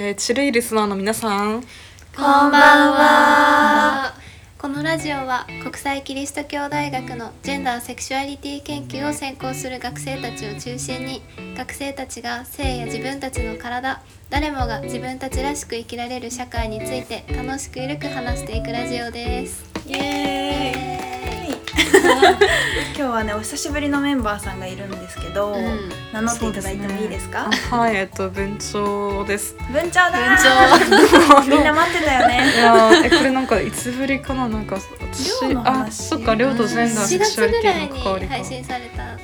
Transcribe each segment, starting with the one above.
えー、チルイリスナーの皆さん。こんばんは。このラジオは国際キリスト教大学のジェンダーセクシュアリティ研究を専攻する学生たちを中心に学生たちが性や自分たちの体誰もが自分たちらしく生きられる社会について楽しくゆるく話していくラジオです。イエーイ 今日はねお久しぶりのメンバーさんがいるんですけど、うん。名乗っていただいてもいいですか？あはいえっと文鳥です。文鳥だ文 みんな待ってたよいねやーえこれなんかいつぶりかな？なんか私寮のあ話そっか寮とジェンダー4セクシ月ュアリティぐらいにの関わりか配信されたあ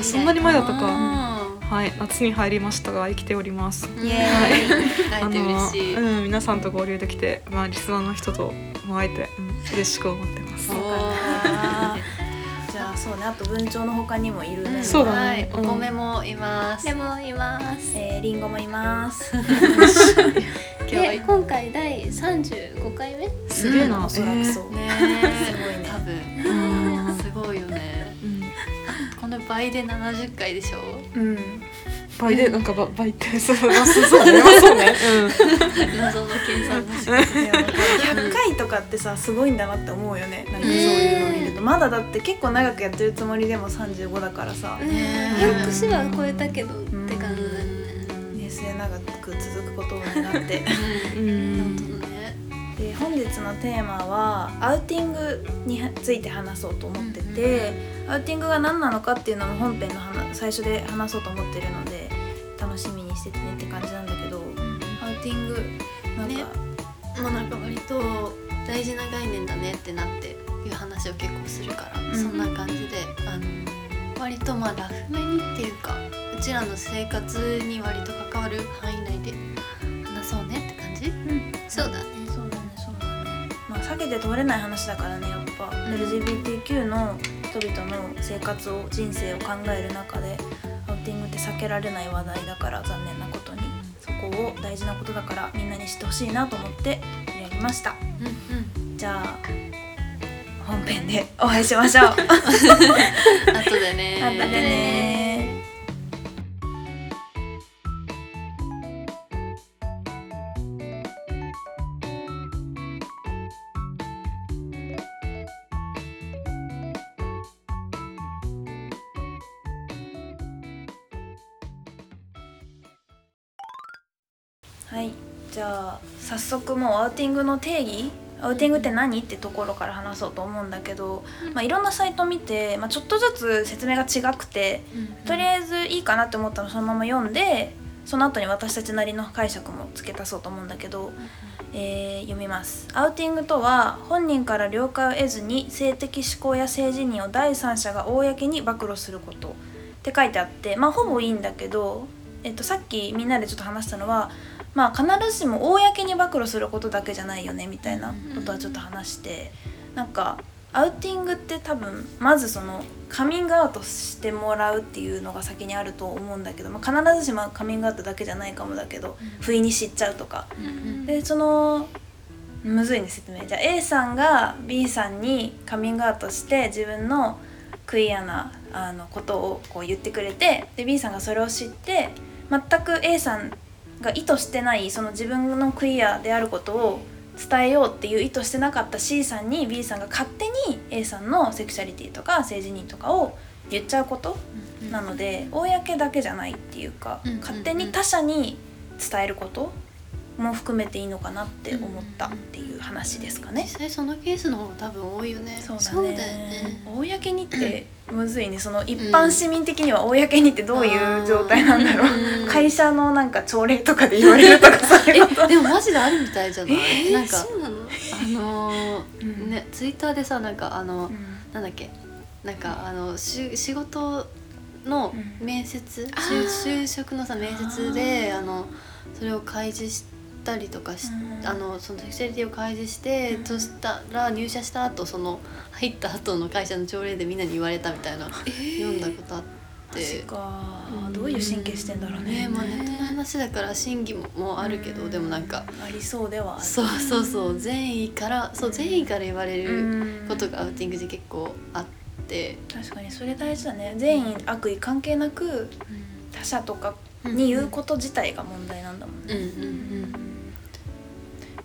ーそんなに前だったか。あはい夏に入りましたが生きております。ーイエーイ。会えて嬉しい。あのうん皆さんと合流できてまあリスナーの人とも会えて、うん、嬉しく思ってますそうねあと文鳥の他にもいるね、そうだね。はい、うん。お米もいます。でもいます。えー、リンゴもいます。今日はで今回第35回目？すげえな、おそらくそう、ねすごいね。多分。すごいよね。うん。この倍で70回でしょ？うん倍でなんかば倍ってそうそうそうね。謎の計算の仕方。でもなんか100回とかってさすごいんだなって思うよね。なんかそういうのを見ると。まだだって結構長くやってるつもりでも35だからさ。ね100節は超えたけどって感じだよね。末永く続くことを願って。で本日のテーマはアウティングについて話そうと思ってて、アウティングが何なのかっていうのも本編の話最初で話そうと思ってるので楽しててねって感じなんだけどアウティングなんか、ね。もうなんか割と大事な概念だねってなっていう話を結構するから、んそんな感じであの割とまあラフめにっていうかうちらの生活に割と関わる範囲内で話そうねって感じ？そうだね。そうだねそうだね。まあ避けて通れない話だからねやっぱ、ん。LGBTQ の人々の生活を人生を考える中でティングって避けられない話題だから残念なことにそこを大事なことだからみんなに知ってほしいなと思ってやりましたうんうん。じゃあ本編でお会いしましょう 後でね。またね早速もうアウティングの定義アウティングって何ってところから話そうと思うんだけど、まあ、いろんなサイト見て、まあ、ちょっとずつ説明が違くてとりあえずいいかなって思ったのそのまま読んでその後に私たちなりの解釈も付け足そうと思うんだけど、えー読みます。アウティングとは本人から了解を得ずに性的指向や性自認を第三者が公に暴露することって書いてあってまあほぼいいんだけど、えっと、さっきみんなでちょっと話したのはまあ必ずしも公に暴露することだけじゃないよねみたいなことはちょっと話してなんかアウティングって多分まずそのカミングアウトしてもらうっていうのが先にあると思うんだけど、まあ、必ずしもカミングアウトだけじゃないかもだけど不意に知っちゃうとか。でそのむずいね説明。じゃあ A さんが B さんにカミングアウトして自分のクイアなあのことをこう言ってくれてで B さんがそれを知って全く A さんが意図してないその自分のクイアであることを伝えようっていう意図してなかった C さんに B さんが勝手に A さんのセクシャリティとか性自認とかを言っちゃうことなので公だけじゃないっていうかうんうんうん勝手に他者に伝えることも含めていいのかなって思ったっていう話ですかね。実際そのケースの方が多分多いよね。そうだね。だよね。公にってむずいね。その一般市民的には公にってどういう状態なんだろう、うん。会社のなんか朝礼とかで言われるとかそういうこと。えでもマジであるみたいじゃない？えなんかあのーうん。ねツイッターでさなんかあの、うん。なんだっけ？なんかあのし仕事のうん。面接、あ就ー。就職のさ面接であのそれを開示したりとかし、うん。あのそのセクシャリティを開示して、うん。そしたら入社した後その入った後の会社の朝礼でみんなに言われたみたいな、読んだことあって。確か。うん。どういう神経してんだろうね。ねまあネットの話だから真偽ももあるけど、うん。でもなんかありそうではある。そうそうそう善意からそう善意から言われるうん。ことがアウティングで結構あって、確かにそれ大事だね。善意悪意関係なく他者とかに言うこと自体が問題なんだもんうんうね。ん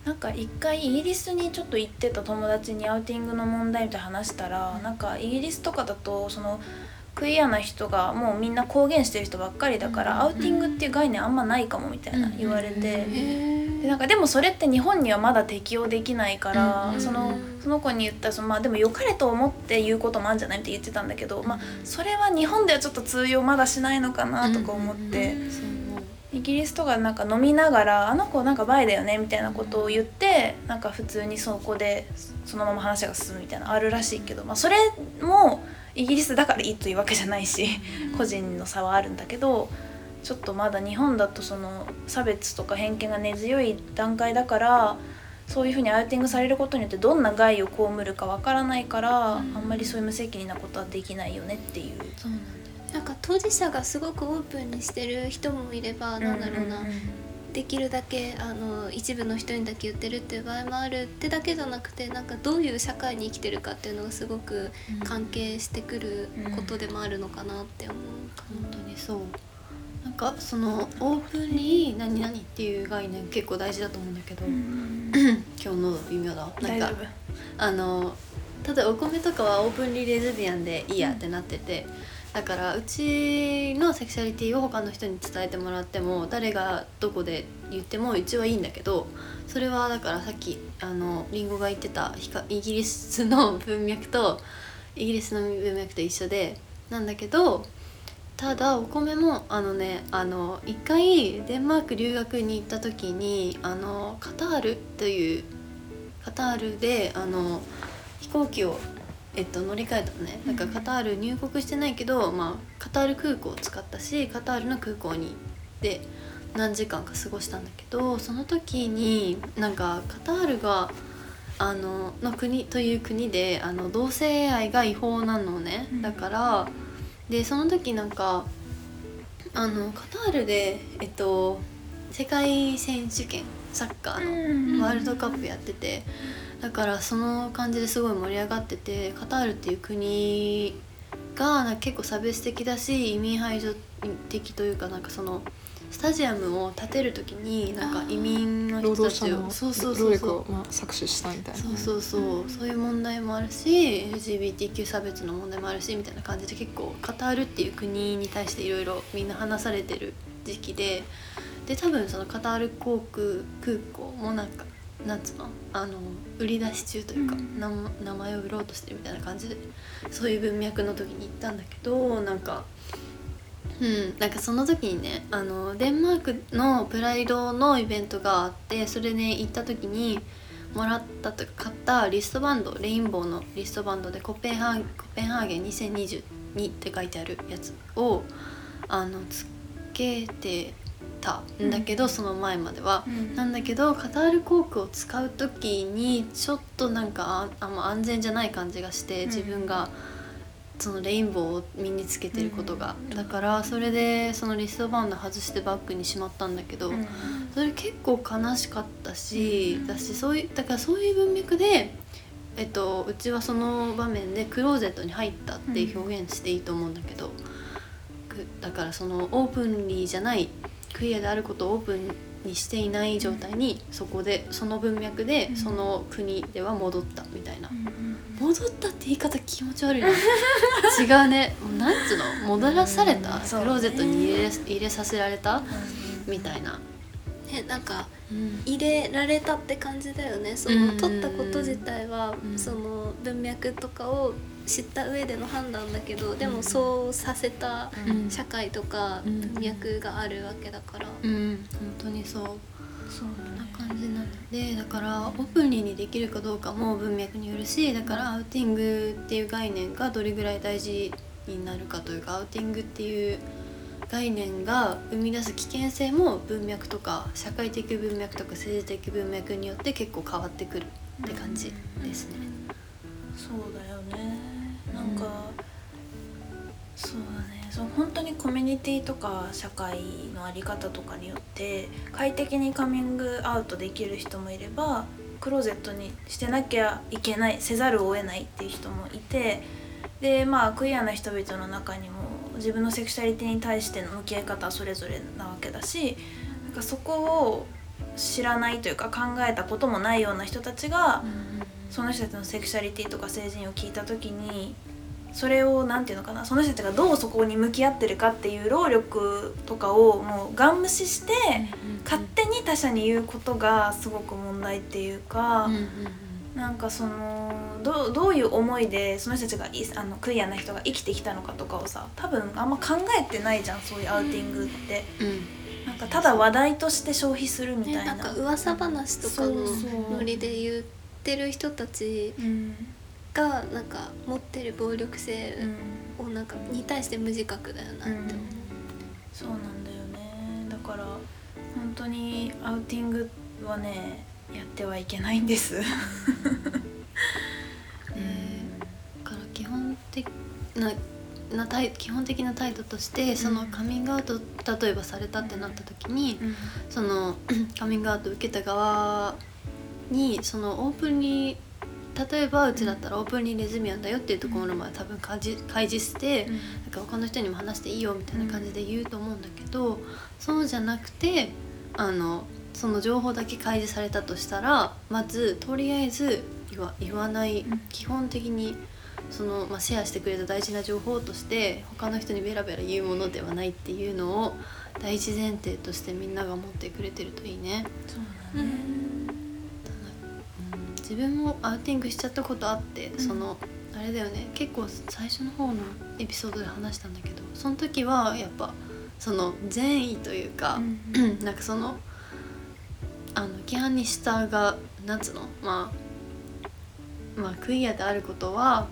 なんか一回イギリスにちょっと行ってた友達にアウティングの問題みたいな話したらなんかイギリスとかだとそのクイアな人がもうみんな公言してる人ばっかりだから、アウティングっていう概念あんまないかもみたいな言われて、でなんかでもそれって日本にはまだ適用できないから、うん。そのその子に言ったらそのまあでも良かれと思って言うこともあるんじゃないって言ってたんだけど、まあそれは日本ではちょっと通用まだしないのかなとか思って。うん。そう思うイギリスとかなんか飲みながら「あの子なんかバイだよね」みたいなことを言ってなんか普通にそこでそのまま話が進むみたいなのあるらしいけど、まあ、それもイギリスだからいいというわけじゃないし個人の差はあるんだけどちょっとまだ日本だとその差別とか偏見が根強い段階だからそういうふうにアウティングされることによってどんな害を被るかわからないから、あんまりそういう無責任なことはできないよねっていう。そうなんなんか当事者がすごくオープンにしてる人もいればなんだろうな、できるだけあの一部の人にだけ言ってるっていう場合もある。ってだけじゃなくてなんかどういう社会に生きてるかっていうのがすごく関係してくることでもあるのかなって思う。か本当にそう。なんかそのオープンに何々っていう概念結構大事だと思うんだけど、今日の微妙だ。なんかあのただお米とかはオープンリーレズビアンでいいやってなってて、だからうちのセクシャリティを他の人に伝えてもらっても誰がどこで言ってもうちはいいんだけどそれはだからさっきあのリンゴが言ってたイギリスの文脈とイギリスの文脈と一緒でなんだけどただお米もあのねあの一回デンマーク留学に行った時にあのカタールというカタールであの飛行機を、えっと、乗り換えたのね。なんかカタール入国してないけど、まあ、カタール空港を使ったしカタールの空港にで何時間か過ごしたんだけどその時になんかカタールがあのの国という国であの同性愛が違法なのね、だからでその時なんかあのカタールでえっと世界選手権サッカーのワールドカップやっててだからその感じですごい盛り上がっててカタールっていう国がなんか結構差別的だし移民排除的というかなんかそのスタジアムを建てる時になんか移民の労人たちをそうそうそ労うそう。まあ搾取したみたいな。そうそうそう。そういう問題もあるし LGBTQ 差別の問題もあるしみたいな感じで結構カタールっていう国に対していろいろみんな話されてる時期でで多分そのカタール航空空港もなんかなんつうのあの売り出し中というか、な名前を売ろうとしてるみたいな感じでそういう文脈の時に行ったんだけどなんかうん、なんかその時にねあのデンマークのプライドのイベントがあってそれね行った時にもらったとか買ったリストバンドレインボーのリストバンドでコペンハーコペンハーゲン2022って書いてあるやつをあのつけてたん。だけど、その前までは。なんだけどカタール航空を使う時にちょっとなんかああんま安全じゃない感じがして自分がそのレインボーを身につけてることが、だからそれでそのリストバンド外してバッグにしまったんだけど、それ結構悲しかったし、だしそういうだからそういう文脈で、えっと、うちはその場面でクローゼットに入ったって表現していいと思うんだけど、くだからそのオープンリーじゃないクイアであることをオープンにしていない状態にそこでその文脈でその国では戻ったみたいな、戻ったって言い方気持ち悪いな。違うね。もうなんつうの？戻らされた、クローゼットに入れ入れさせられた、みたいな、ねなんか入れられたって感じだよね。その、うん。取ったこと自体は、うん。その文脈とかを知った上での判断だけどでもそうさせたうん。社会とかうん。文脈があるわけだから、うん。本当にそう。そんな感じなのでだからオープンリーにできるかどうかも文脈によるしだからアウティングっていう概念がどれぐらい大事になるかというかアウティングっていう概念が生み出す危険性も文脈とか社会的文脈とか政治的文脈によって結構変わってくるって感じですね。そうだよそうだね。そう本当にコミュニティとか社会の在り方とかによって快適にカミングアウトできる人もいればクローゼットにしてなきゃいけないせざるを得ないっていう人もいてでまあクイアな人々の中にも自分のセクシャリティに対しての向き合い方はそれぞれなわけだしなんかそこを知らないというか考えたこともないような人たちがその人たちのセクシャリティとか性自を聞いた時にそれを何て言うのかなその人たちがどうそこに向き合ってるかっていう労力とかをもうガン無視して勝手に他者に言うことがすごく問題っていうか。なんかそのどどういう思いでその人たちがいあのクイアな人が生きてきたのかとかをさ多分あんま考えてないじゃんそういうアウティングって、なんかただ話題として消費するみたいね、な。なんか噂話とかのノリで言ってる人たちうんがなんか持ってる暴力性うん。をなんかに対して無自覚だよなって思う、そうなんだよね。だから本当にアウティングはねやってはいけないんです。だから基本的なな態基本的な態度としてそのカミングアウト例えばされたってなった時に、その カミングアウト受けた側にそのオープンに例えばうちだったらオープンにレズミアンだよっていうところまで多分開示開示して、なんか他の人にも話していいよみたいな感じで言うと思うんだけど、そうじゃなくてあのその情報だけ開示されたとしたらまずとりあえず言わ言わない、うん。基本的にその、まあ、シェアしてくれた大事な情報として他の人にベラベラ言うものではないっていうのを第一前提としてみんなが持ってくれてるといいね。そううだね。ん自分もアウティングしちゃったことあって、ん。そのあれだよね結構最初の方のエピソードで話したんだけどその時はやっぱその善意というか、なんかそのあの規範に従うなんつうのまあまあクイアであることは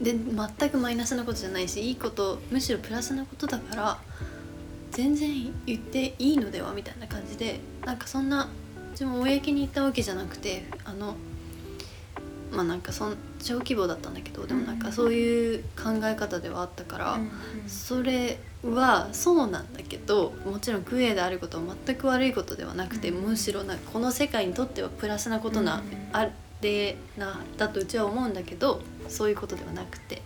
で全くマイナスなことじゃないしいいことむしろプラスなことだから全然言っていいのではみたいな感じでなんかそんな自分も公に言ったわけじゃなくてあのまあなんかそん小規模だったんだけどでもなんかそういう考え方ではあったから。それはそうなんだけどもちろんクエアであることは全く悪いことではなくて、うんむしろなこの世界にとってはプラスなことな、うんあれなだとうちは思うんだけどそういうことではなくて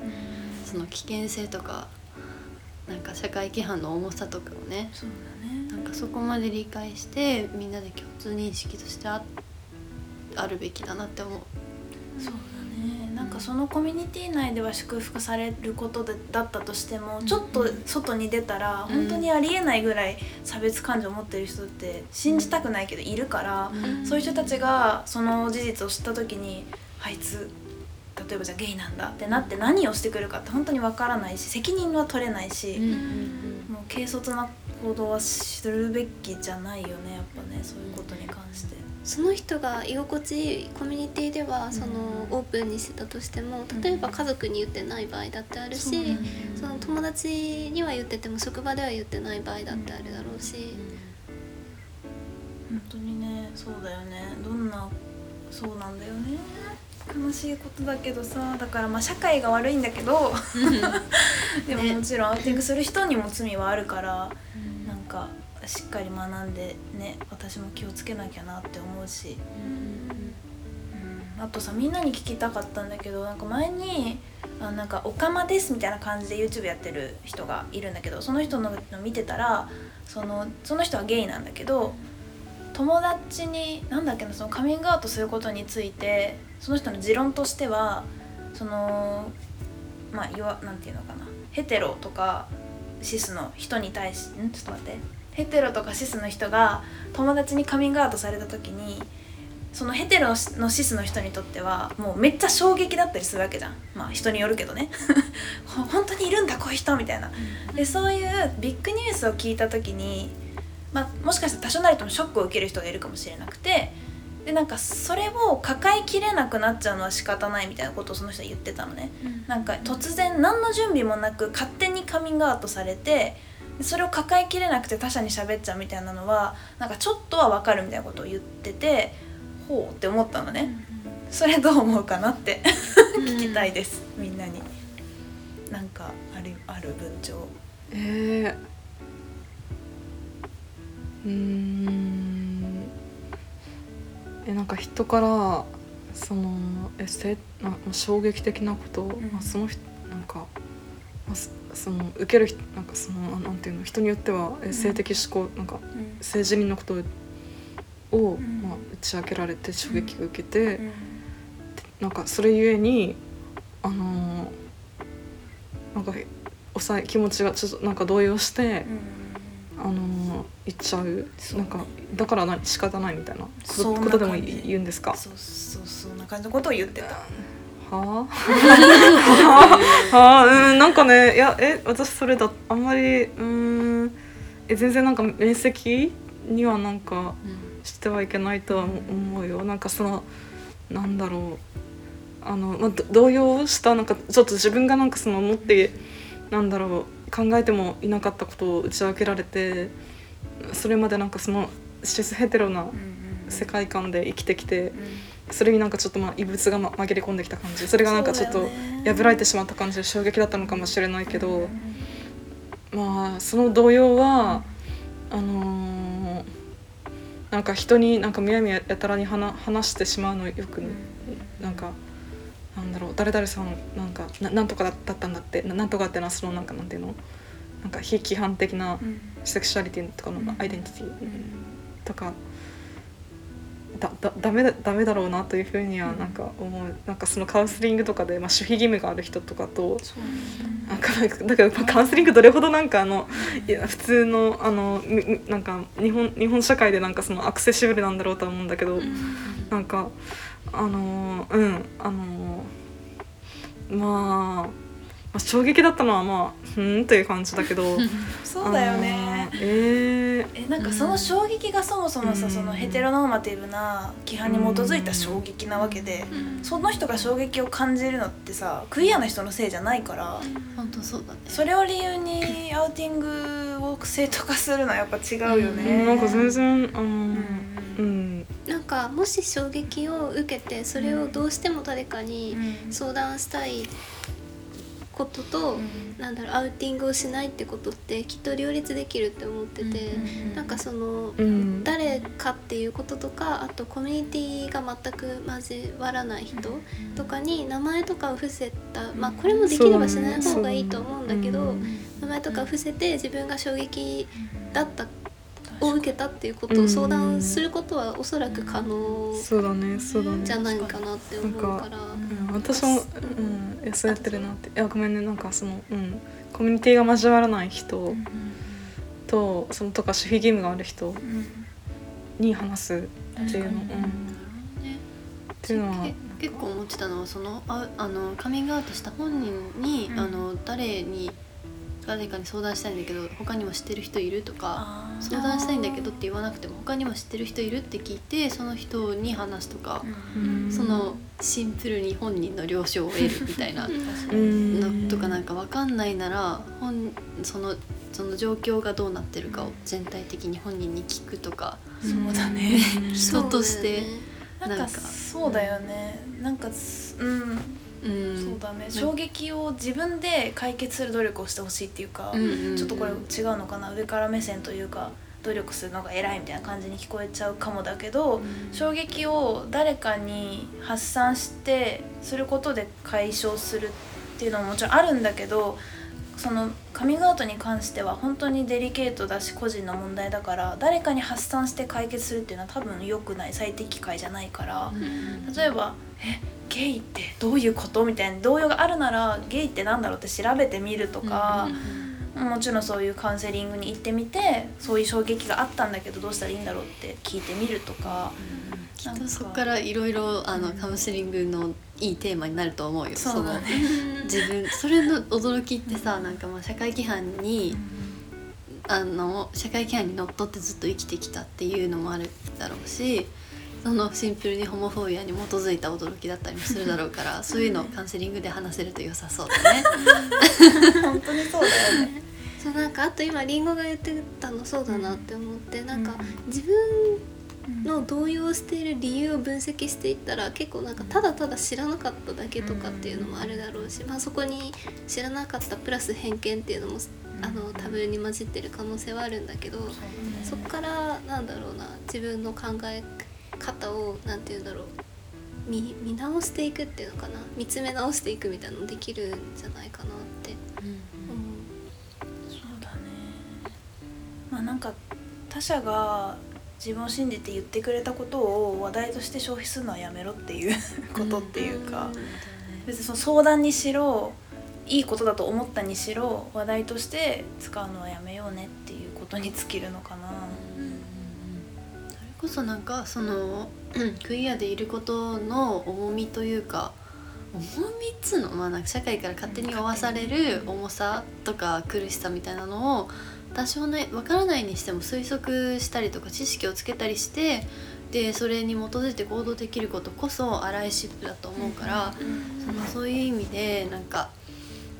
その危険性とかなんか社会規範の重さとかをね。なんかそこまで理解してみんなで共通認識としてああるべきだなって思う。そうだね。なんかそのコミュニティ内では祝福されることでだったとしても、うん。ちょっと外に出たらうん。本当にありえないぐらい差別感情を持ってる人って信じたくないけどいるから、ん。そういう人たちがその事実を知った時にあいつ例えばじゃあゲイなんだってなって何をしてくるかって本当にわからないし責任は取れないし、もう軽率な行動はするべきじゃないよねやっぱねそういうことに関して。その人が居心地いいコミュニティではそのうんオープンにしてたとしても例えば家族に言ってない場合だってあるし、その友達には言ってても職場では言ってない場合だってあるだろうし、本当にねそうだよね。どんなそうなんだよね。悲しいことだけどさだからまあ社会が悪いんだけど。でもね。もちろんアウティングする人にも罪はあるから、かしっかり学んでね私も気をつけなきゃなって思うし、うん、あとさみんなに聞きたかったんだけどなんか前にあなんか「オカマです」みたいな感じで YouTube やってる人がいるんだけどその人の見てたらそのその人はゲイなんだけど友達になんだっけなそのカミングアウトすることについてその人の持論としてはそのまあいわなんていうのかなヘテロとかシスの人に対しん？ちょっと待って。ヘテロとかシスの人が友達にカミングアウトされた時にそのヘテロのシスの人にとってはもうめっちゃ衝撃だったりするわけじゃん。まあ人によるけどね。ほ本当にいるんだこういう人みたいな。でそういうビッグニュースを聞いた時に、まあ、もしかしたら多少なりともショックを受ける人がいるかもしれなくてでなんかそれを抱えきれなくなっちゃうのは仕方ないみたいなことをその人は言ってたのね。なんか突然何の準備もなく勝手にカミングアウトされてでそれを抱えきれなくて他者に喋っちゃうみたいなのはなんかちょっとは分かるみたいなことを言っててほうって思ったのね。それどう思うかなって聞きたいです、みんなに。なんかあるある文章。えー、うーんえなんか人からそのえせな衝撃的なこと、ん。まあ、その人なんか、まあ、そその受ける人なんかそのなんていうの人によってはえ性的思考なんかうん。性自認のことを、ん。まあ、打ち明けられて衝撃を受けて、うん。なんかそれゆえにあのーなんか抑え気持ちがちょっとなんか動揺して、あのー言っちゃう。なんかだから何仕方ないみたいな。ことことでも言うんですか？そうそうそんな感じのことを言ってたはあはあうんなんかねいやえ私それだあんまりうんえ全然なんか面積にはなんかしてはいけないとは思うよなんかそのなんだろうあの、まあ、ど動揺したなんかちょっと自分がなんかその思ってなんだろう考えてもいなかったことを打ち明けられてそれまでなんかそのシスヘテロな世界観で生きてきてそれになんかちょっとまあ異物がま紛れ込んできた感じ。それがなんかちょっと破られてしまった感じで衝撃だったのかもしれないけどまあその動揺はあのーなんか人になんかむやみやたらに話話してしまうのよくなんかなんだろう誰々さんなんかななんとかだったんだってななんとかってのはそのなんかなんていうの？なんか非規範的なセクシュアリティとかのアイデンティティとかだだダメだダメだろうなというふうにはなんか思う。なんかそのカウンセリングとかで、まあ、守秘義務がある人とかとなんかだからまあカウンセリングどれほどなんかあのいや普通のあのなんか日本日本社会でなんかそのアクセシブルなんだろうとは思うんだけど、なんかあのうんあのまあ、まあ衝撃だったのはまあうんという感じだけど そうだよあねのええなんかその衝撃がそもそもさ、うん。そのヘテロノーマティブな規範に基づいた衝撃なわけで、その人が衝撃を感じるのってさクイアな人のせいじゃないから、本当そうだね。それを理由にアウティングを正当化するのはやっぱ違うよーね。なんか全然あのうん。うんなんかもし衝撃を受けてそれをどうしても誰かに相談したいことと、なんだろうアウティングをしないってことってきっと両立できるって思ってて、なんかその、うん。誰かっていうこととかあとコミュニティが全く交わらない人とかに名前とかを伏せたまあこれもできればしない方がいいと思うんだけど名前とかを伏せて自分が衝撃だったを受けたっていうことを相談することはおそらく可能そうだねそうだね。じゃないかなって思うから。うん、私も、うん、そうやってるなって。いやごめんねなんかその、うん、コミュニティが交わらない人とそのとか守秘義務がある人に話すっていうの、うん、っね。ていうのは。け結構思ってたのはそのああのカミングアウトした本人に、うん。あの誰に誰かに相談したいんだけど他にも知ってる人いるとか相談したいんだけどって言わなくても他にも知ってる人いるって聞いてその人に話すとか、うん。そのシンプルに本人の了承を得るみたいなう んのとかなんか分かんないなら本そのその状況がどうなってるかを全体的に本人に聞くとかそうだね。人としてなんかなんかそうだよね。なんかすうん、うんそうだね。衝撃を自分で解決する努力をしてほしいっていうか、うんうんうんちょっとこれ違うのかな？上から目線というか。努力するのが偉いみたいな感じに聞こえちゃうかもだけど、衝撃を誰かに発散してすることで解消するっていうのももちろんあるんだけどそのカミングアウトに関しては本当にデリケートだし個人の問題だから誰かに発散して解決するっていうのは多分良くない最適解じゃないから例えば「えゲイってどういうこと?」みたいな動揺があるなら「ゲイってなんだろう?」って調べてみるとか。もちろんそういうカウンセリングに行ってみてそういう衝撃があったんだけどどうしたらいいんだろうって聞いてみるとか、きっとそこからいろいろあのカウンセリングのいいテーマになると思うよ。そうだねの自分それの驚きってさなんかまあ社会規範にあの社会規範にのっとってずっと生きてきたっていうのもあるだろうしそのシンプルにホモフォービアに基づいた驚きだったりもするだろうからそういうのをカウンセリングで話せると良さそうだね。本当にそうだよね。そうなんかあと今りんごが言ってたのそうだなって思って、なんか自分の動揺している理由を分析していったら結構なんかただただ知らなかっただけとかっていうのもあるだろうし、まあ、そこに知らなかったプラス偏見っていうのもあの多分に混じってる可能性はあるんだけどそこからなんだろうな自分の考え方を何て言うんだろう見見直していくっていうのかな見つめ直していくみたいなのできるんじゃないかなって。うん、う。ん、そうだね、まあ、なんか他者が自分を信じて言ってくれたことを話題として消費するのはやめろっていうことっていうか、別にその相談にしろいいことだと思ったにしろ話題として使うのはやめようねっていうことに尽きるのかな。それこそなんかその クイアでいることの重みというか重みっつうの？まあなんか社会から勝手に負わされる重さとか苦しさみたいなのを多少ね分からないにしても推測したりとか知識をつけたりしてでそれに基づいて行動できることこそアライシップだと思うから、そのそういう意味でなんか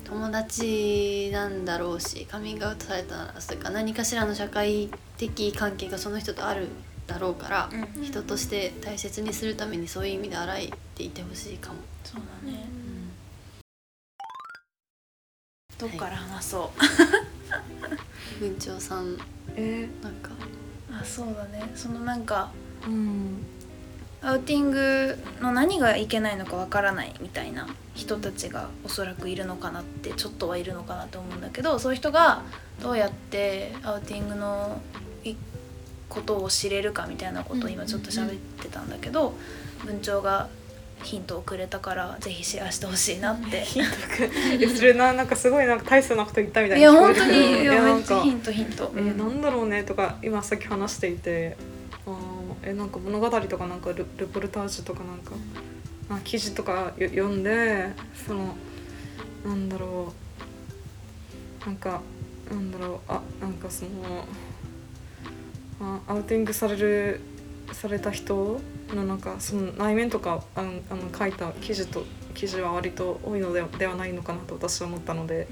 友達なんだろうしカミングアウトされたらそれか何かしらの社会的関係がその人とあるだろうから、うん人として大切にするためにそういう意味で洗いていてほしいかも。そうだね。どっから話そう。文鳥さん。え？なんか。あ、そうだね。そのなんかーうん。アウティングの何がいけないのかわからないみたいな人たちがおそらくいるのかなってちょっとはいるのかなと思うんだけどそういう人がどうやってアウティングのいことを知れるかみたいなことを今ちょっと喋ってたんだけど、文鳥がヒントをくれたからぜひシェアしてほしいなって。ヒントくえそれななんかすごいなんか大層なこと言ったみたいいや本当に いやなんかヒントヒント。えーなんだろうねとか今さっき話していてあーえなんか物語とかなんかルルポルタージュとかなんかあ記事とかよ読んでそのなんだろうなんかなんだろうあなんかそのあアウティングされるされた人のなんかその内面とかあのあの書いた記事と記事は割と多いのでではないのかなと私は思ったので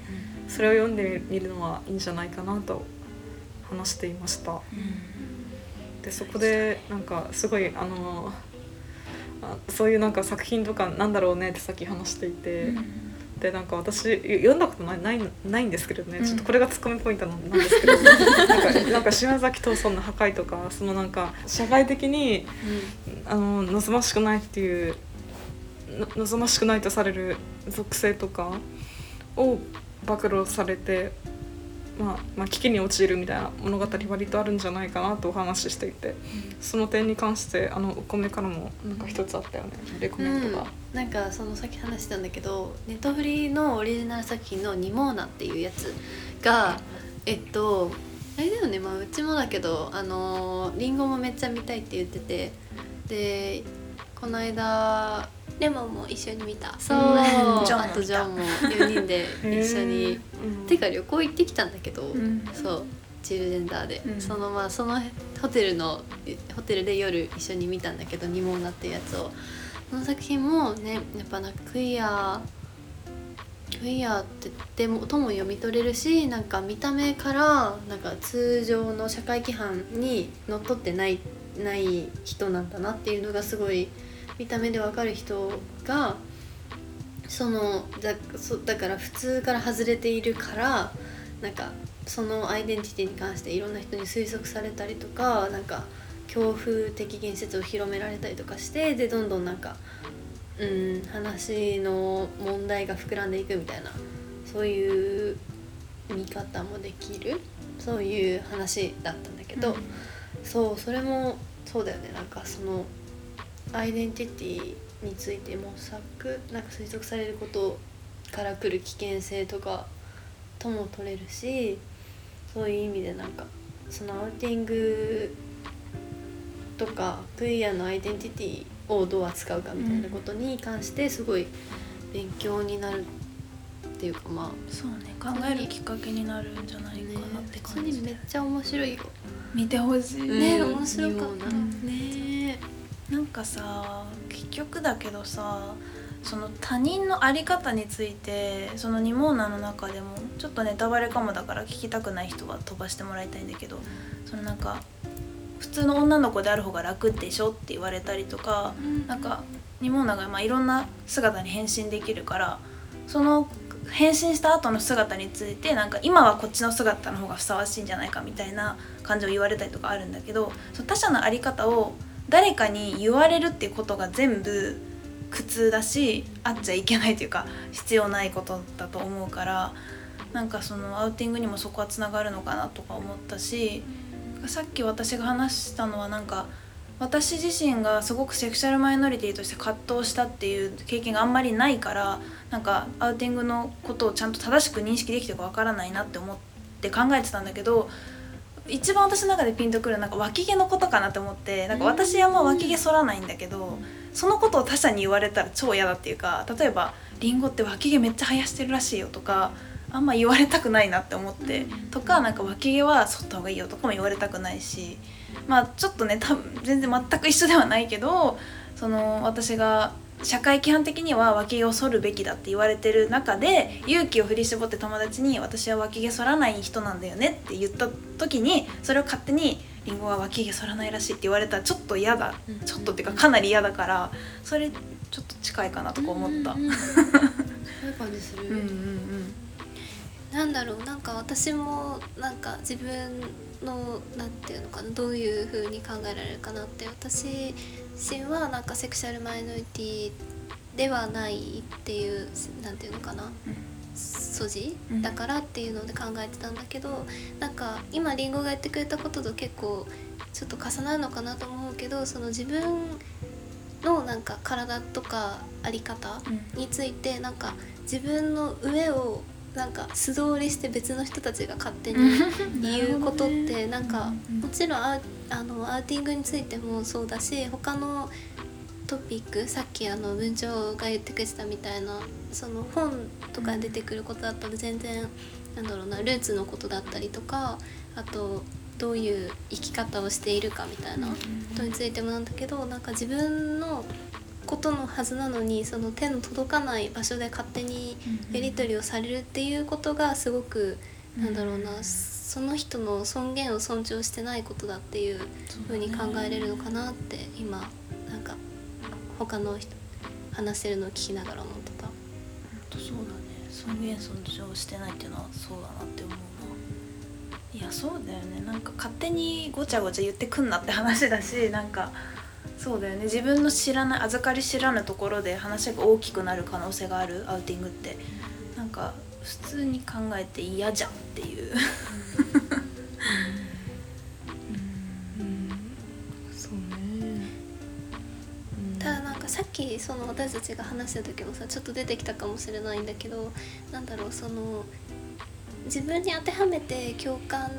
それを読んでみるのはいいんじゃないかなと話していました。でそこでなんかすごいあのあそういうなんか作品とかなんだろうねってさっき話していて、でなんか私読んだことないないないんですけどね、うん。ちょっとこれがツッコミポイントなんですけど。なんかなんか島崎藤村の破壊とかそのなんか社会的にあの望ましくないっていうの望ましくないとされる属性とかを暴露されて、まあ、まあ危機に陥るみたいな物語割とあるんじゃないかなとお話ししていて、その点に関してあのお米からもなんか一つあったよね。レコメントが。うん、なんかそのさっき話したんだけどネットフリのオリジナル作品の「ニモーナ」っていうやつがえっとあれだよね。まあうちもだけどあのリンゴもめっちゃ見たいって言ってて。でこの間レモンも一緒に見た。そう。ジョンもあとジョンも4人で一緒に。うん。てか旅行行ってきたんだけど、ん。そうチルデンダーで、うん。そのまあそのホテルのホテルで夜一緒に見たんだけど「ニモーナ」っていうやつを。その作品もねやっぱなんかクイアクイアってでもとも読み取れるしなんか見た目からなんか通常の社会規範にのっとってないない人なんだなっていうのがすごい見た目でわかる人がそのだそだから普通から外れているからなんかそのアイデンティティに関していろんな人に推測されたりとかなんか恐怖的言説を広められたりとかしてでどんどんなんかうん話の問題が膨らんでいくみたいなそういう見方もできるそういう話だったんだけど、そうそれもそうだよね。なんかそのアイデンティティについて模索なんか推測されることから来る危険性とかとも取れるしそういう意味でなんかそのアウティングとかクイアのアイデンティティをどう扱うかみたいなことに関してすごい勉強になるっていうかまあそうね考えるきっかけになるんじゃないかなって普通感じにめっちゃ面白いよ。見てほしい、ねうん面白かった。ねなんかさ結局だけどさその他人の在り方についてそのニモーナの中でもちょっとネタバレかもだから聞きたくない人は飛ばしてもらいたいんだけどそのなんか普通の女の子である方が楽でしょって言われたりとか、なんかニモーナがまあいろんな姿に変身できるからその変身した後の姿についてなんか今はこっちの姿の方がふさわしいんじゃないかみたいな感じを言われたりとかあるんだけどその他者の在り方を誰かに言われるっていうことが全部苦痛だしあっちゃいけないというか必要ないことだと思うからなんかそのアウティングにもそこはつながるのかなとか思ったしさっき私が話したのはなんか私自身がすごくセクシャルマイノリティとして葛藤したっていう経験があんまりないからなんかアウティングのことをちゃんと正しく認識できてるかわからないなって思って考えてたんだけど一番私の中でピンとくるなんか脇毛のことかなって思ってなんか私あんま脇毛剃らないんだけどそのことを他者に言われたら超嫌だっていうか例えば「りんごって脇毛めっちゃ生やしてるらしいよ」とかあんま言われたくないなって思ってとかなんか脇毛は剃った方がいいよとかも言われたくないしまあちょっとね多分全然全く一緒ではないけどその私が社会規範的には脇毛を剃るべきだって言われてる中で勇気を振り絞って友達に「私は脇毛剃らない人なんだよね」って言った時にそれを勝手に「りんごは脇毛剃らないらしい」って言われたらちょっと嫌だ。ちょっとっていうかかなり嫌だからそれちょっと近いかなとか思った。うんうんうん。そういう感じする、うんうんなんだろうなんか私もなんか自分のなんていうのかなどういう風に考えられるかなって私自身はなんかセクシャルマイノリティではないっていうなんていうのかな素地うん。だからっていうので考えてたんだけどなんか今りんごが言ってくれたことと結構ちょっと重なるのかなと思うけどその自分のなんか体とかあり方うん。についてなんか自分の上をなんか素通りして別の人たちが勝手に言うことってなんかもちろんアウあのアウティングについてもそうだし他のトピックさっきあの文鳥が言ってくれてたみたいなその本とかに出てくることだったら全然なんだろうなルーツのことだったりとかあとどういう生き方をしているかみたいなことについてもなんだけどなんか自分のことのはずなのにその手の届かない場所で勝手にやり取りをされるっていうことがすごくなんだろうなその人の尊厳を尊重してないことだっていうふうに考えれるのかなって今なんか他の人話してるのを聞きながら思ってた。本当そうだね。尊厳尊重してないっていうのはそうだなって思うな。いやそうだよね。なんか勝手にごちゃごちゃ言ってくんなって話だしなんかそうだよね。自分の知らない預かり知らぬところで話が大きくなる可能性があるアウティングって。なんか普通に考えて嫌じゃんっていう。うん。そうねうん。ただなんかさっきその私たちが話した時もさちょっと出てきたかもしれないんだけどなんだろうその自分に当てはめて共感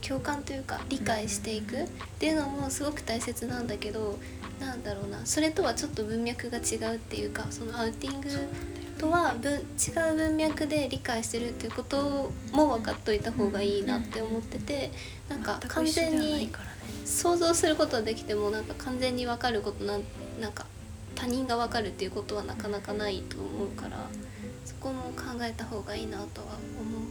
共感というか理解していくっていうのもすごく大切なんだけどなんだろうな。それとはちょっと文脈が違うっていうかそのアウティングとは文違う文脈で理解してるっていうことも分かっといた方がいいなって思っててなんか完全に想像することはできてもなんか完全に分かることなんなんか他人が分かるっていうことはなかなかないと思うからそこも考えた方がいいなとは思う。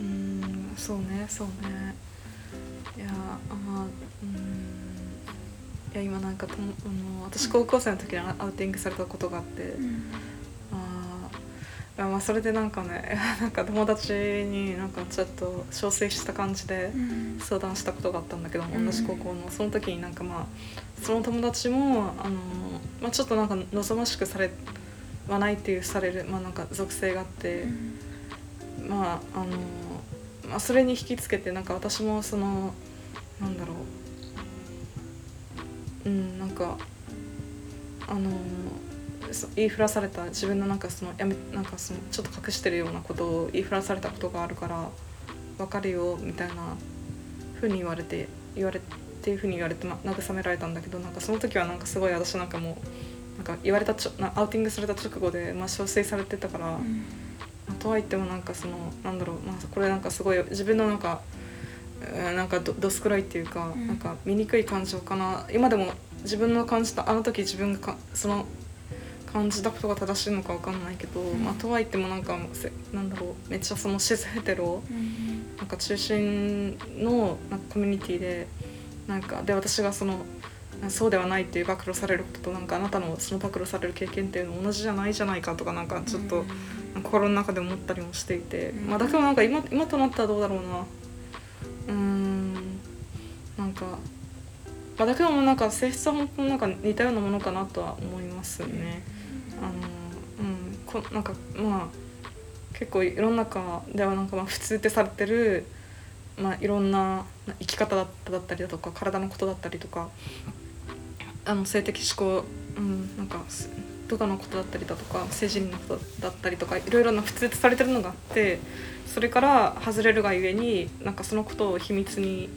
うん。そうねそうね。いやあまあうんいや今なんかともあの私高校生の時にアウティングされたことがあって、うん。あまあそれでなんかね なんか友達になんかちょっと憔悴した感じでうん。相談したことがあったんだけど、うん。同じ高校の。その時になんかまあその友達もあの、まあ、ちょっとなんか望ましくされはないっていうされる、まあ、なんか属性があって、まああの、まあ、それに引きつけてなんか私もそのなんだろううんなんかあのそ言いふらされた自分のなんかそのやめなんかそのちょっと隠してるようなことを言いふらされたことがあるから分かるよみたいなふうに言われて言われっていうふうに言われて、ま、慰められたんだけどなんかその時はなんかすごい私なんかもうなんか言われたちょなアウティングされた直後で、まあ、憔悴されてたから。まあとはいってもなんかそのなんだろう、まあ、これなんかすごい自分のなんかうんなんかどどす黒いっていうか、うん。なんか醜い感情かな。今でも自分の感じたあの時自分がかその感じたことが正しいのかわかんないけど、まあ、とはいってもなんかせなんだろうめっちゃそのシスヘテロなんか中心のなんかコミュニティでなんかで私がそのそうではないっていう暴露されることとなんかあなたのその暴露される経験っていうの同じじゃないじゃないかとかなんかちょっと心の中で思ったりもしていて、うん。まあだけどなんか今今となったらどうだろうなうーん。なんか、まあ、だけどもなんか性質は本当なんか似たようなものかなとは思いますね。あのうん。こなんかまあ結構世の中ではなんかまあ普通ってされてる、まあ、いろんなな生き方だったりだとか体のことだったりとかあの性的指向、うん、なんかとかのことだったりだとか性自認のことだったりとかいろいろな普通とされてるのがあってそれから外れるがゆえになんかそのことを秘密に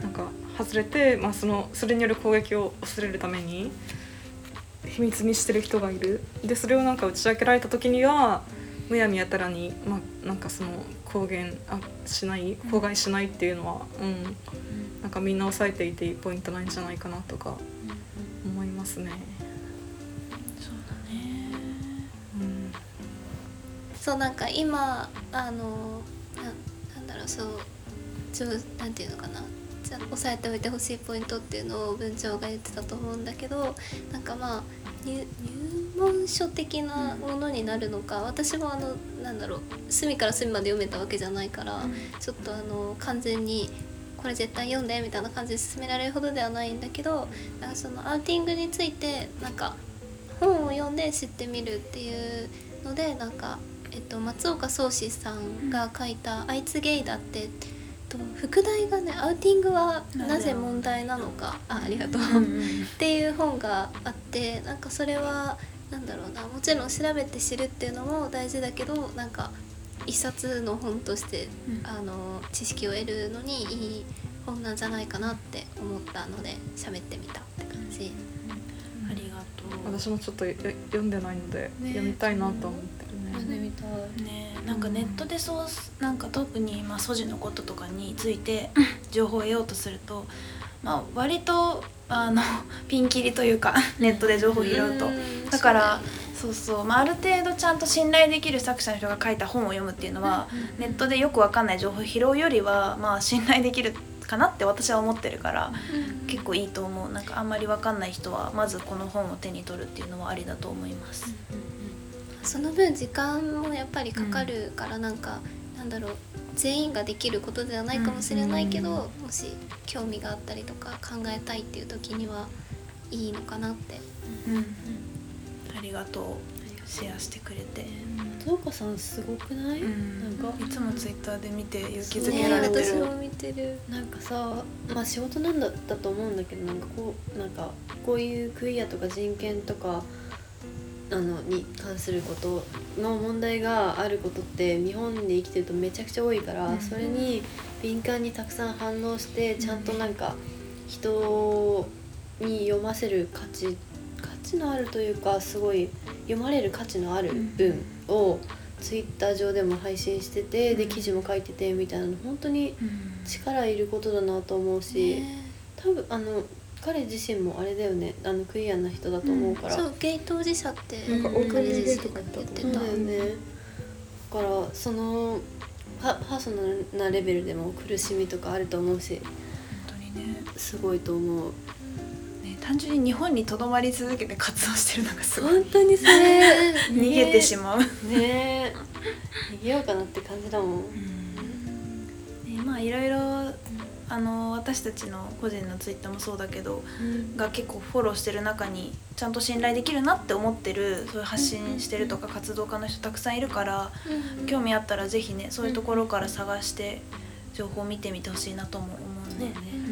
なんか外れて、まあ、そのそれによる攻撃を恐れるために秘密にしてる人がいる。でそれをなんか打ち明けられた時にはむやみやたらに、まあ、なんかその公言あしない公害しないっていうのは、うん、なんかみんな押さえていていいポイントなんじゃないかなとか思いますね。そうなんか今あのななんだろうそうちょなんていうのかな。じゃ押さえておいてほしいポイントっていうのを文鳥が言ってたと思うんだけどなんかまあ入入門書的なものになるのか私もあのなんだろう隅から隅まで読めたわけじゃないから、ちょっとあの完全にこれ絶対読んでみたいな感じで進められるほどではないんだけどなんかそのアウティングについてなんか本を読んで知ってみるっていうのでなんか、えっと、松岡宗志さんが書いた「あいつゲイだって」と副題がね「アウティングはなぜ問題なのか」あありがとう、っていう本があってなんかそれはなんだろうなもちろん調べて知るっていうのも大事だけどなんか一冊の本としてうん。あの知識を得るのにいい本なんじゃないかなって思ったので喋ってみたって感じ。ありがとう。私もちょっとよ読んでないので、ね。読みたいなと思って。読んでみたいねなんかネットでそうなんか特にまあ素地のこととかについて情報を得ようとすると、まあ、割とあの ピンキリというかネットで情報を拾うと。ん。だからそうそう、まあ、ある程度ちゃんと信頼できる作者の人が書いた本を読むっていうのはネットでよくわかんない情報を拾うよりはまあ信頼できるかなって私は思ってるからうん。結構いいと思う。なんかあんまりわかんない人はまずこの本を手に取るっていうのはありだと思います。その分時間もやっぱりかかるからなんか、なんだろう全員ができることではないかもしれないけど、うんもし興味があったりとか考えたいっていう時にはいいのかなって。うん、ありがとう。シェアしてくれて、松岡さんすごくない、なんか？いつもツイッターで見て勇気づねけられてる、私も見てる。なんかさまあ仕事なんだったと思うんだけどなんかこうなんかこういうクイアとか人権とかあのに関することの問題があることって日本で生きてるとめちゃくちゃ多いから、うんそれに敏感にたくさん反応してちゃんとなんか人に読ませる価値価値のあるというかすごい読まれる価値のある文をツイッター上でも配信しててで記事も書いててみたいなの本当に力いることだなと思うし、ね。多分あの彼自身もあれだよねあのクイアな人だと思うから、そうゲイ当事者ってなんかオープン彼自身ゲイとか言った言ってそうただよね。だからそのパパーソナルなレベルでも苦しみとかあると思うし。本当にね。すごいと思う。ね単純に日本にとどまり続けて活動してるのがすごい。本当にね。逃げてしまう、ね。え逃げようかなって感じだもん。ね、まあいろいろあの私たちの個人のツイッターもそうだけどが結構フォローしてる中にちゃんと信頼できるなって思ってるそういう発信してるとか活動家の人たくさんいるから興味あったらぜひねそういうところから探して情報を見てみてほしいなとも思うんだよね。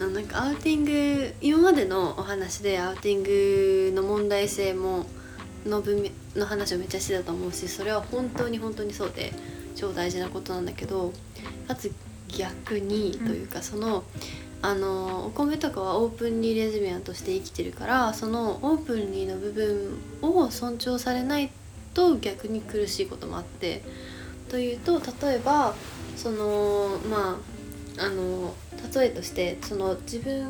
あなんかアウティング今までのお話でアウティングの問題性もの文面の話をめっちゃしてたと思うしそれは本当に本当にそうで超大事なことなんだけどかつ逆にというか、そのあのお米とかはオープンにレズビアンとして生きてるからそのオープンにの部分を尊重されないと逆に苦しいこともあってというと例えばそのまああの例えとしてその自分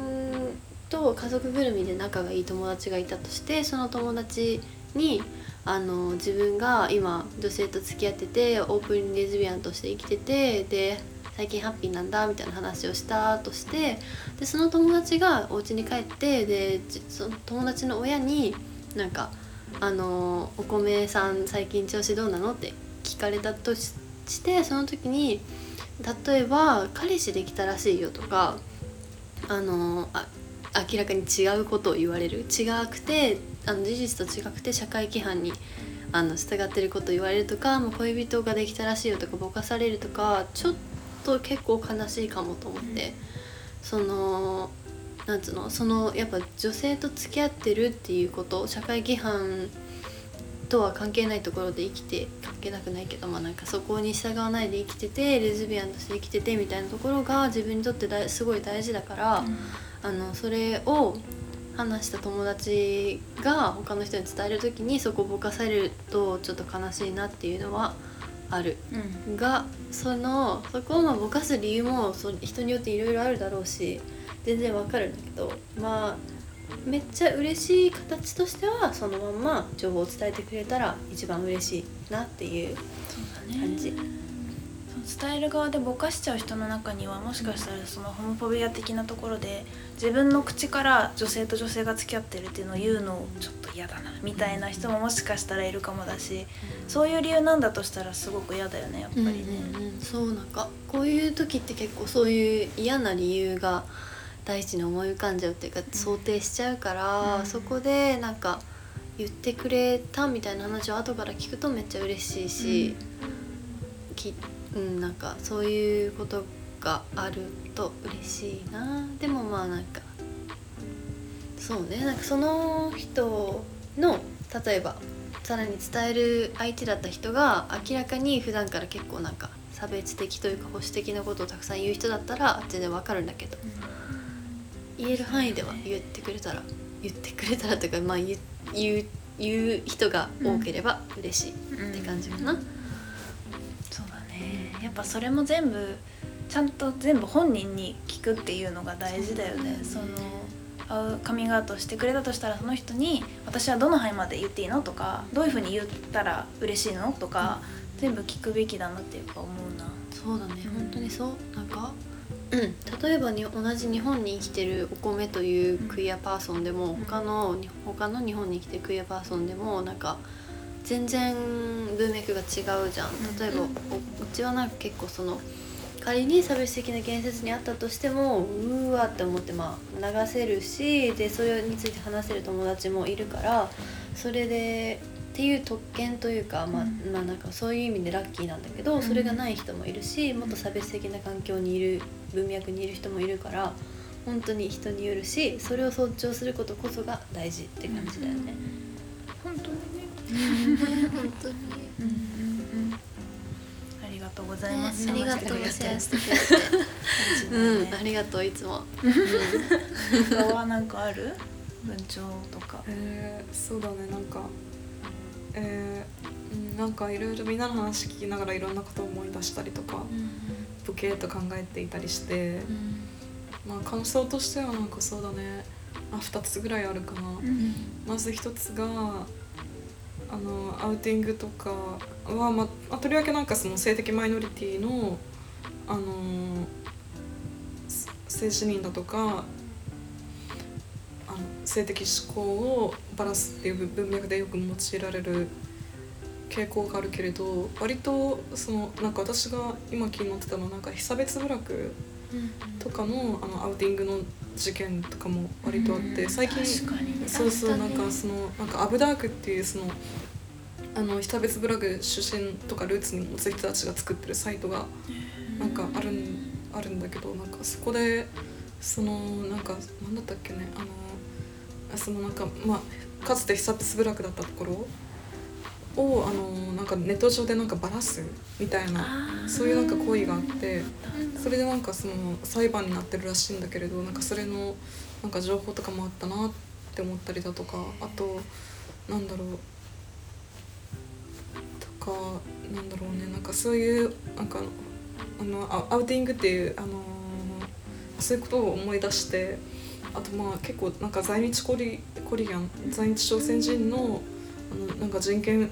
と家族ぐるみで仲がいい友達がいたとしてその友達にあの自分が今女性と付き合っててオープンレズビアンとして生きててで最近ハッピーなんだみたいな話をしたとしてでその友達がお家に帰ってでその友達の親になんか「あのお米さん最近調子どうなの?」って聞かれたとししてその時に例えば「彼氏できたらしいよ」とかあのあ明らかに違うことを言われる違くてあの事実と違くて社会規範にあの従ってることを言われるとかもう恋人ができたらしいよとかぼかされるとかちょっと結構悲しいかもと思って、そのなんつうの？そのやっぱ女性と付き合ってるっていうこと社会規範とは関係ないところで生きて関係なくないけどまあなんかそこに従わないで生きててレズビアンとして生きててみたいなところが自分にとってだいすごい大事だから、あのそれを話した友達が他の人に伝える時にそこをぼかされるとちょっと悲しいなっていうのはある。うん。がそのそこをまあぼかす理由もそ人によっていろいろあるだろうし全然わかるんだけどまあめっちゃ嬉しい形としてはそのまんま情報を伝えてくれたら一番嬉しいなっていう感じ。伝える側でぼかしちゃう人の中にはもしかしたらそのホモフォビア的なところで自分の口から女性と女性が付き合ってるっていうのを言うのちょっと嫌だなみたいな人ももしかしたらいるかもだしそういう理由なんだとしたらすごく嫌だよねやっぱりね。うんうんうん、そうなんかこういう時って結構そういう嫌な理由が第一に思い浮かんじゃうっていうか、想定しちゃうから、うん。そこでなんか言ってくれたみたいな話を後から聞くとめっちゃ嬉しいし、きうん、なんかそういうことがあると嬉しいなでもまあなんかそうねなんかその人の例えばさらに伝える相手だった人が明らかに普段から結構なんか差別的というか保守的なことをたくさん言う人だったら全然わかるんだけど言える範囲では言ってくれたら言ってくれたらというかまあ言う言う人が多ければ嬉しいって感じかな。そうだねやっぱそれも全部ちゃんと全部本人に聞くっていうのが大事だよねそのカミングアウトしてくれたとしたらその人に「私はどの範囲まで言っていいの?」とか「どういうふうに言ったら嬉しいの?」とか、全部聞くべきだなってやっぱ思うな。そうだね、うん本当にそうなんかうん例えばに同じ日本に生きてるお米というクイアパーソンでも、ん他の他の日本に生きてるクイアパーソンでもなんか全然文脈が違うじゃん。うん。例えば、おうちはなんか結構その仮に差別的な言説にあったとしてもうーわって思ってまあ流せるしでそれについて話せる友達もいるからそれでっていう特権というか、まあうん。まあなんかそういう意味でラッキーなんだけど、うん。それがない人もいるしもっと差別的な環境にいる文脈にいる人もいるから本当に人によるしそれを尊重することこそが大事って感じだよね。本当にね、本当にありがとうございます。ありがとう話してくれて。シェアしてくれて。うん、ありがとういつも。他はなんかある？文鳥とか。えー、そうだねなんか。えーうん、なんかいろいろみんなの話聞きながらいろんなことを思い出したりとかボケーと考えていたりして、まあ感想としてはなんかそうだね。あ2つぐらいあるかな、まず1つがあのアウティングとかは、まあ、とりわけなんかその性的マイノリティのあのす性自認だとかあの性的思考をバラすっていう文脈でよく用いられる傾向があるけれど割とそのなんか私が今気になってたのはなんか被差別部落とかのあのアウティングの事件とかも割とあって最近そうそうなんかそのなんかアブダークっていうそのあの被差別ブログ出身とかルーツに持つ人たちが作ってるサイトがなんかあるんあるんだけどなんかそこでそのなんかなんだったっけねあのあそのなんかまあかつて被差別部落だったところをあのなんかネット上でなんかバラすみたいなそういうなんか行為があってそれでなんかその裁判になってるらしいんだけれどなんかそれのなんか情報とかもあったなって思ったりだとかあとなんだろう。とかなんだろうね。なんかそういうなんかあのアウティングっていうあのそういうことを思い出してあとまあ結構なんか在日コリコリアン在日朝鮮人のあのなんか人権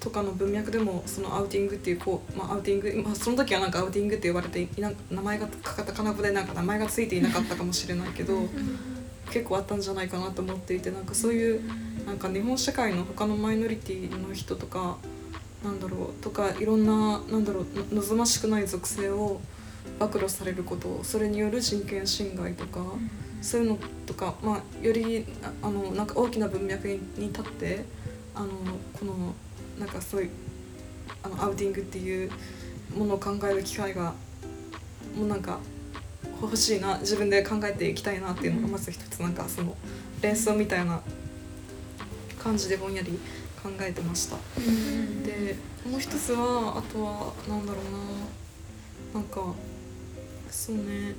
とかの文脈でもそのアウティングっていうこう、まあ、アウティング、まあ、その時はなんかアウティングって言われていな名前がカタカナ語でなんか名前がついていなかったかもしれないけど結構あったんじゃないかなと思っていてなんかそういうなんか日本社会の他のマイノリティの人とかなんだろうとかいろんななんだろう望ましくない属性を暴露されることそれによる人権侵害とか、そういうのとか、まあ、よりあのなんか大きな文脈に立ってあのこのなんかそういうあのアウティングっていうものを考える機会がもうなんか欲しいな自分で考えていきたいなっていうのがまず一つなんかその連想みたいな感じでぼんやり考えてました。でもう一つはあとはなんだろうななんかそうね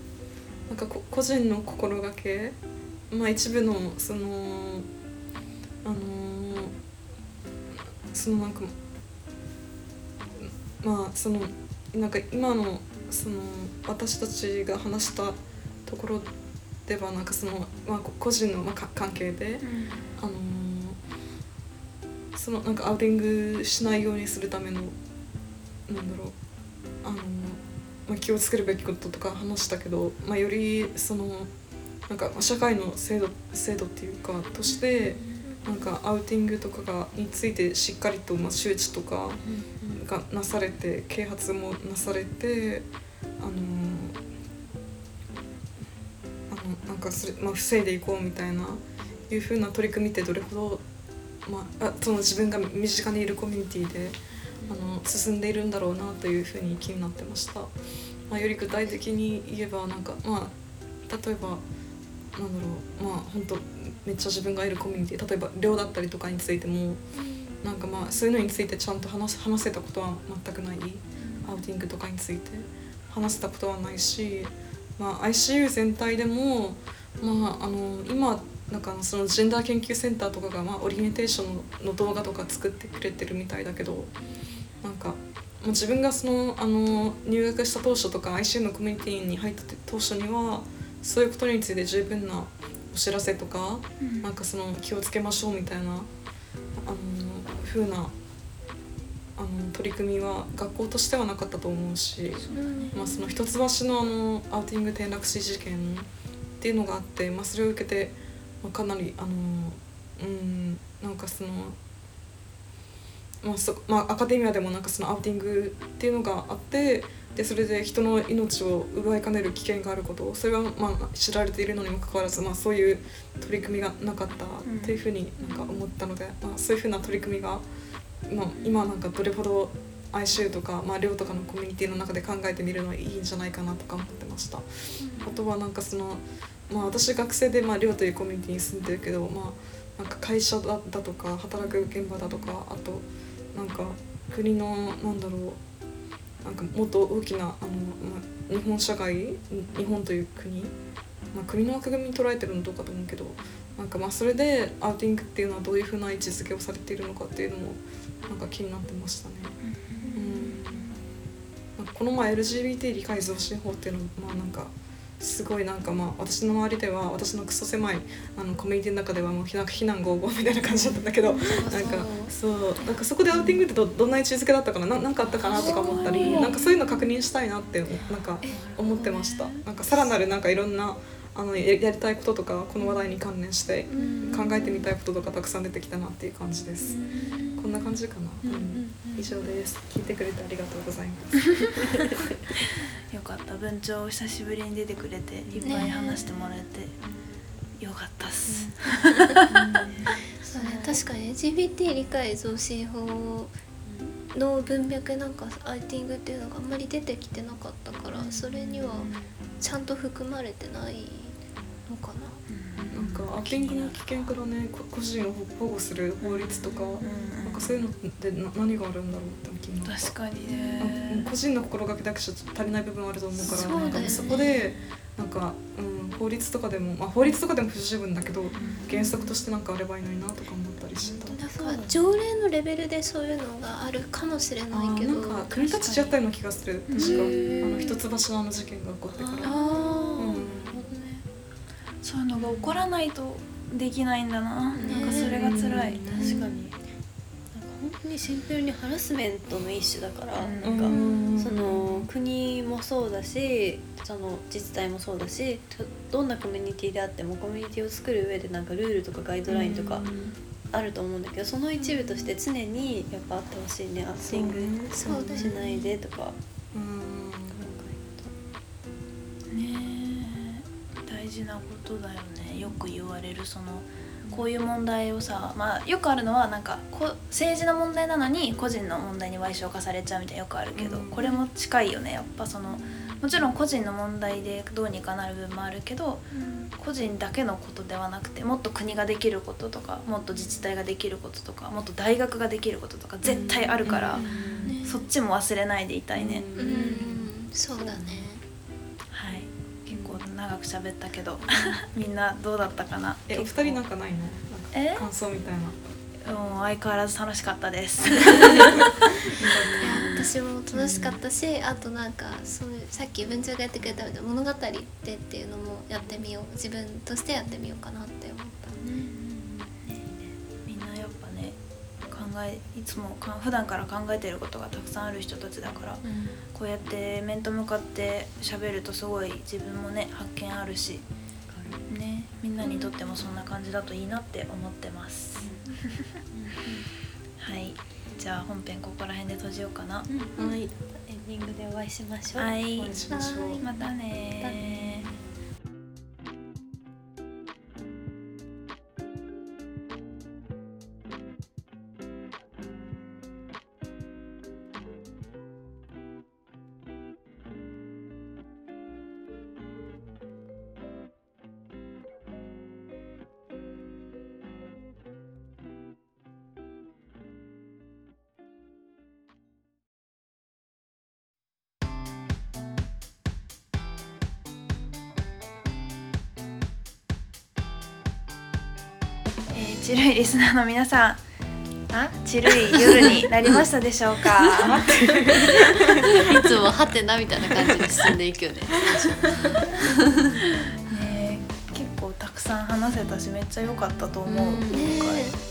なんかこ個人の心がけまあ一部のそのあのそのなんかまあそのなんか今のその私たちが話したところではなんかその、まあ、個人のまあか関係で、あのそのなんかアウティングしないようにするためのなんだろうあの、まあ、気をつけるべきこととか話したけど、まあ、よりそのなんか社会の制度制度っていうかとしてなんかアウティングとかがについてしっかりとまあ周知とかがなされて啓発もなされてあのあのなんかそれ、まあ、防いでいこうみたいないうふうな取り組みってどれほど、まあ、あその自分が身近にいるコミュニティであの進んでいるんだろうなというふうに気になってました。まあ、より具体的に言えばなんかまあ例えばなんだろうまあ本当めっちゃ自分がいるコミュニティ例えば寮だったりとかについてもなんかまあそういうのについてちゃんと話す話せたことは全くない。アウティングとかについて話せたことはないし、まあ、ICU 全体でも、まあ、あの今なんかそのジェンダー研究センターとかが、まあ、オリエンテーションの動画とか作ってくれてるみたいだけどなんかもう自分がそのあの入学した当初とか ICU のコミュニティに入った当初にはそういうことについて十分なお知らせとか、なんかその気をつけましょうみたいなあの風なあの取り組みは学校としてはなかったと思うし、まあ、その一橋のあのアウティング転落死事件っていうのがあって、まあ、それを受けて、まあ、かなりあのうんなんかその。まあそまあ、アカデミアでもなんかそのアウティングっていうのがあってでそれで人の命を奪いかねる危険があることそれはまあ知られているのにもかかわらず、まあ、そういう取り組みがなかったっていうふうになんか思ったので、まあ、そういうふうな取り組みが、まあ、今なんかどれほど ICU とか、まあ、寮とかのコミュニティの中で考えてみるのはいいんじゃないかなとか思ってました。あとはなんかそのまあ、私学生で、まあ、寮というコミュニティに住んでるけど、まあ、なんか会社だだとか働く現場だとかあとなんか国のなんだろうなんかもっと大きなあの、まあ、日本社会日本という国、まあ、国の枠組みに捉えてるのどうかと思うけどなんかまあそれでアウティングっていうのはどういうふうな位置づけをされているのかっていうのもなんか気になってましたね。うんこの前 LGBT 理解増進法っていうのまあなんかすごいなんかまあ私の周りでは私のクソ狭いあのコミュニティの中ではもうなんか非難合々みたいな感じだったんだけどなんかそう。なんかそこでアウティングってどどんな位置づけだったかなななんかあったかなとか思ったりなんかそういうの確認したいなってなんか思ってました。なんかさらなるなんかいろんなあのややりたいこととかこの話題に関連して考えてみたいこととかたくさん出てきたなっていう感じです。こんな感じかな、うん、以上です。聞いてくれてありがとうございます。よかった。文鳥久しぶりに出てくれていっぱい話してもらえて、よかったっす、そうね。確かに LGBT 理解増進法の文脈なんかアイティングっていうのがあんまり出てきてなかったからそれにはちゃんと含まれてないのかな。なんかアウティングの危険からねこ個人を保護する法律とか、なんかそういうのってな何があるんだろうって気になった。確かにね。う個人の心がけだけじゃ足りない部分はあると思うからそうだよね。なんかそこでなんか、うん、法律とかでも、まあ、法律とかでも不十分だけど原則としてなんかあればいいのになとか思ったりしてた。なんか条例のレベルでそういうのがあるかもしれあないけどーなんか国立違ったような気がする。確かあの一橋のあの事件が起こってからそういうのが起こらないとできないんだな、ね。なんかそれが辛い、確かに。なんか本当にシンプルにハラスメントの一種だから、うん。なんか、うん。その国もそうだしその自治体もそうだしとどんなコミュニティであってもコミュニティを作る上でなんかルールとかガイドラインとかあると思うんだけどその一部として常にやっぱあってほしいねアッティングしないでとか事なことだよね。よく言われるそのこういう問題をさ、まあ、よくあるのはなんかこ政治の問題なのに個人の問題に賠償化されちゃうみたいなよくあるけど、うん。これも近いよね。やっぱそのもちろん個人の問題でどうにかなる部分もあるけど個人だけのことではなくてもっと国ができることとかもっと自治体ができることとかもっと大学ができることとか絶対あるから、ねそっちも忘れないでいたいね、うん。そうだね長く喋ったけど みんなどうだったかな？えお二人なんかないの？なんかえ感想みたいな。うん相変わらず楽しかったです。いや私も楽しかったしあとなんかそういうさっき文鳥がやってくれたみたいな物語でっていうのもやってみよう。自分としてやってみようかなって思ったえいつもか普段から考えてることがたくさんある人たちだからこうやって面と向かって喋るとすごい自分もね発見あるしねみんなにとってもそんな感じだといいなって思ってます。はい。じゃあ本編ここら辺で閉じようかな。はい。エンディングでお会いしましょう。はい。お会いしましょう。またねえー、チルいリスナーの皆さんあチルい夜になりましたでしょうか？いつもハテナみたいな感じで進んでいくよね。ね結構たくさん話せたしめっちゃ良かったと思う、うん。今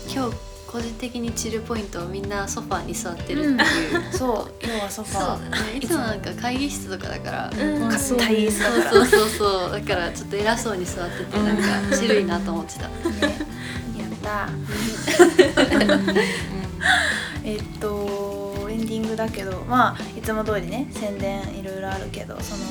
今日個人的にチルポイントみんなソファーに座ってるっていう、回そう今日はソフそうァーだね。いつもなんか会議室とかだから、うん。硬い椅子だからそうそうそう。だからちょっと偉そうに座っててなんかチルいなと思ってた、ね、えっとエンディングだけどまあいつも通りね宣伝いろいろあるけどその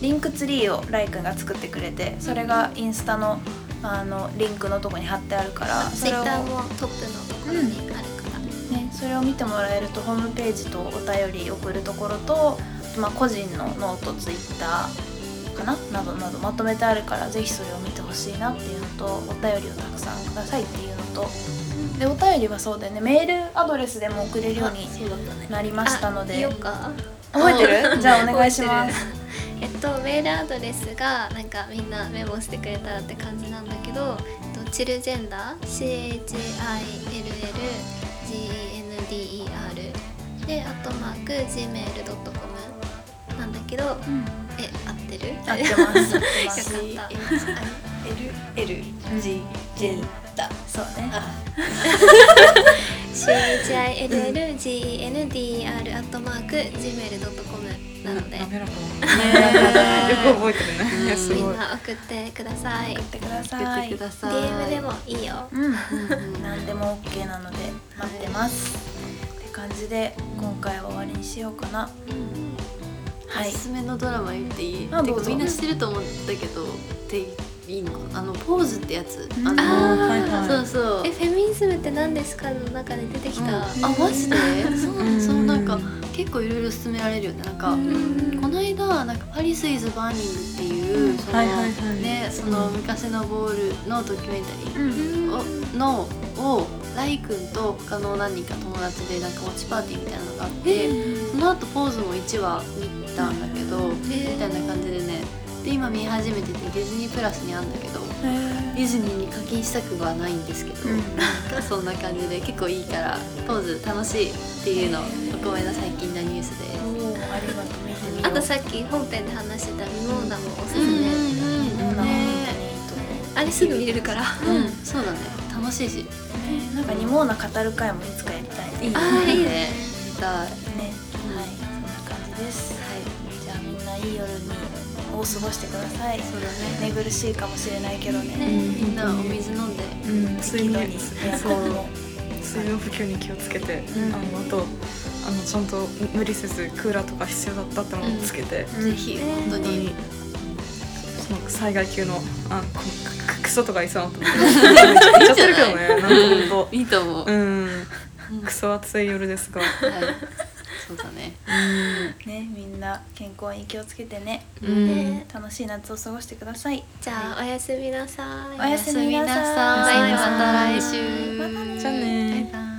リンクツリーをライくんが作ってくれてそれがインスタのあのリンクのとこに貼ってあるからそれをトップのところにあるから、ね、それを見てもらえるとホームページとお便り送るところと、まあ、個人のノートツイッターかな？などなどまとめてあるからぜひそれを見てほしいなっていうのとお便りをたくさんくださいっていうのと。でお便りはそうだよね。メールアドレスでも送れるようになりましたのあで言おうか。覚えてる？じゃあお願いします。えっとメールアドレスがなんかみんなメモしてくれたらって感じなんだけど、えっと、チルジェンダー CHILLGENDER でアットマーク Gmail.com なんだけどえ合ってる？合ってます。よかった LLG ジェンダそうね。CHILLGENDER アットマーク Gmail.com なので。滑らかだねよく覚えてるね。みごい。んな送ってください。送ってください。DM でもいいよ。何でも OK なので待ってます。って感じで今回は終わりにしようかなはい。おすすめのドラマ言っていい？あどうぞ。てかみんな知ってると思ったけど。っていいの？あのポーズってやつ。うん。あのはいはい。そうそう。えフェミニズムって何ですか？の中で出てきた、あマジで？そううん。そうなんか結構いろいろ勧められるよね。なんかうん。この間なんか「パリス・イズ・バーニング」っていうその、はいはいはい。ねその昔のボールのドキュメンタリー。うん。をのをライ君と他の何人か友達でなんかウォッチパーティーみたいなのがあって、その後ポーズも1話見たんだけど、みたいな感じでねで今見始めててディズニープラスにあるんだけどディズニーに課金したくはないんですけど、うん。なんかそんな感じで結構いいからポーズ楽しいっていうのお米の最近のニュースで。おーありがとう。あとさっき本編で話してたミモーナもおすすめ、うんそうなの本当にいね。いと思あれすぐ見れるから。うんそうだね。楽しいし。なんかニモーナ語る会もいつかやりたい。ねいいあーいいね。たい。ねいい夜にを過ごしてください。そうだね。寝苦しいかもしれないけどね。みんなお水飲んで。うん。睡眠適度にエアコンも水分補給に気をつけて、うん。あのあとあのちゃんと無理せずクーラーとか必要だったってのをつけて、うん。ぜひ本当に。本当に。その災害級のあこくクソとか言いそうなと思って。言っちゃってるけどね。なんか本いいと思う。当うん。クソ暑い夜ですが。はいそうだね。ねみんな健康に気をつけてね。うん。ね楽しい夏を過ごしてください。じゃあおやすみなさい。おやすみなさい。また来週。またねじゃあね